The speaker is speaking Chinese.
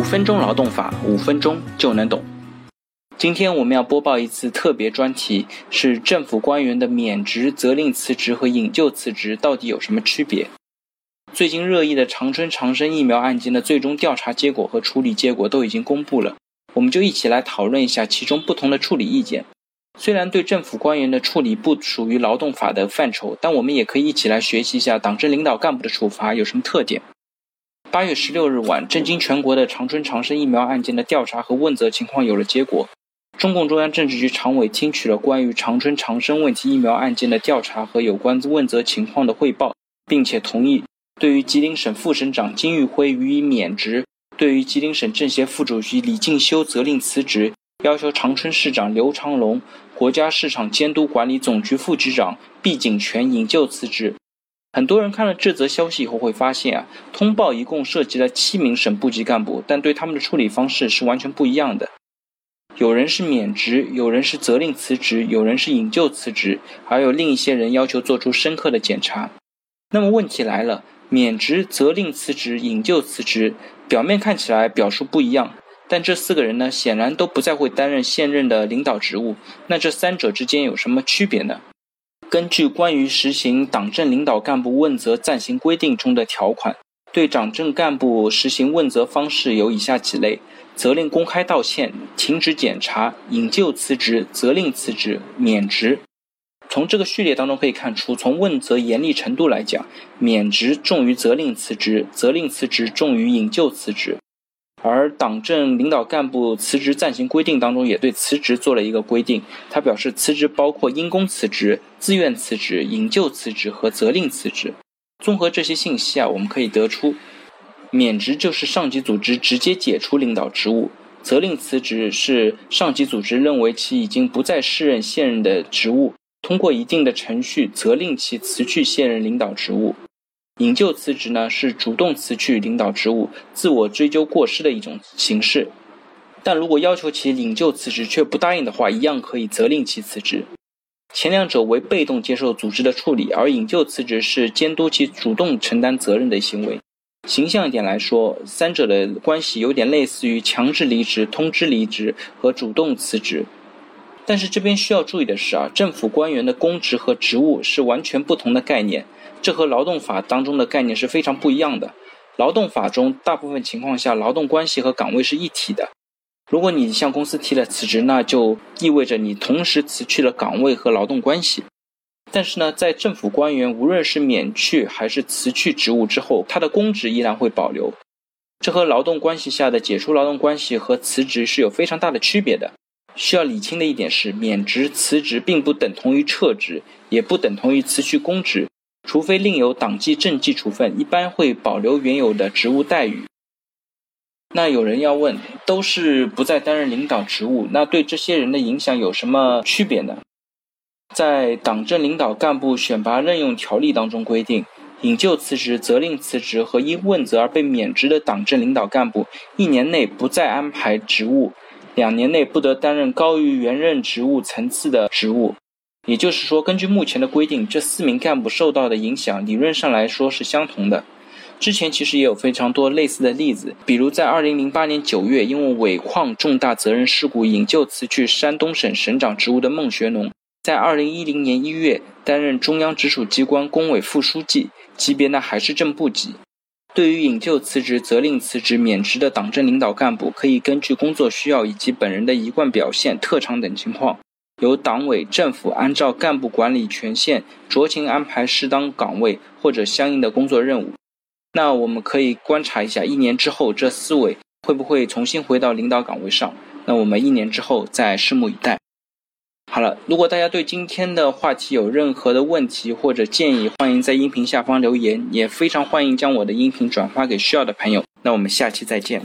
五分钟劳动法，五分钟就能懂。今天我们要播报一次特别专题，是政府官员的免职、责令辞职和引咎辞职到底有什么区别？最近热议的长春长生疫苗案件的最终调查结果和处理结果都已经公布了，我们就一起来讨论一下其中不同的处理意见。虽然对政府官员的处理不属于劳动法的范畴，但我们也可以一起来学习一下党政领导干部的处罚有什么特点。八月十六日晚，震惊全国的长春长生疫苗案件的调查和问责情况有了结果。中共中央政治局常委听取了关于长春长生问题疫苗案件的调查和有关问责情况的汇报，并且同意对于吉林省副省长金玉辉予以免职，对于吉林省政协副主席李进修责令辞职，要求长春市长刘长龙、国家市场监督管理总局副局长毕景全引咎辞职。很多人看了这则消息以后会发现啊，通报一共涉及了七名省部级干部，但对他们的处理方式是完全不一样的。有人是免职，有人是责令辞职，有人是引咎辞职，还有另一些人要求做出深刻的检查。那么问题来了，免职、责令辞职、引咎辞职，表面看起来表述不一样，但这四个人呢，显然都不再会担任现任的领导职务。那这三者之间有什么区别呢？根据关于实行党政领导干部问责暂行规定中的条款，对党政干部实行问责方式有以下几类：责令公开道歉、停止检查、引咎辞职、责令辞职、免职。从这个序列当中可以看出，从问责严厉程度来讲，免职重于责令辞职，责令辞职重于引咎辞职。而党政领导干部辞职暂行规定当中也对辞职做了一个规定，他表示辞职包括因公辞职、自愿辞职、引咎辞职和责令辞职。综合这些信息啊，我们可以得出，免职就是上级组织直接解除领导职务，责令辞职是上级组织认为其已经不再适任现任的职务，通过一定的程序责令其辞去现任领导职务。引咎辞职呢，是主动辞去领导职务、自我追究过失的一种形式。但如果要求其引咎辞职却不答应的话，一样可以责令其辞职。前两者为被动接受组织的处理，而引咎辞职是监督其主动承担责任的行为。形象一点来说，三者的关系有点类似于强制离职、通知离职和主动辞职。但是这边需要注意的是啊，政府官员的公职和职务是完全不同的概念。这和劳动法当中的概念是非常不一样的。劳动法中，大部分情况下，劳动关系和岗位是一体的。如果你向公司提了辞职，那就意味着你同时辞去了岗位和劳动关系。但是呢，在政府官员无论是免去还是辞去职务之后，他的公职依然会保留。这和劳动关系下的解除劳动关系和辞职是有非常大的区别的。需要理清的一点是，免职、辞职并不等同于撤职，也不等同于辞去公职。除非另有党纪政纪处分，一般会保留原有的职务待遇。那有人要问，都是不再担任领导职务，那对这些人的影响有什么区别呢？在党政领导干部选拔任用条例当中规定，引咎辞职、责令辞职和因问责而被免职的党政领导干部，一年内不再安排职务，两年内不得担任高于原任职务层次的职务。也就是说，根据目前的规定，这四名干部受到的影响，理论上来说是相同的。之前其实也有非常多类似的例子，比如在2008年9月，因为尾矿重大责任事故引咎辞去山东省省长职务的孟学农，在2010年1月担任中央直属机关工委副书记，级别呢还是正部级。对于引咎辞职、责令辞职、免职的党政领导干部，可以根据工作需要以及本人的一贯表现、特长等情况。由党委政府按照干部管理权限酌情安排适当岗位或者相应的工作任务。那我们可以观察一下，一年之后这四位会不会重新回到领导岗位上？那我们一年之后再拭目以待。好了，如果大家对今天的话题有任何的问题或者建议，欢迎在音频下方留言，也非常欢迎将我的音频转发给需要的朋友。那我们下期再见。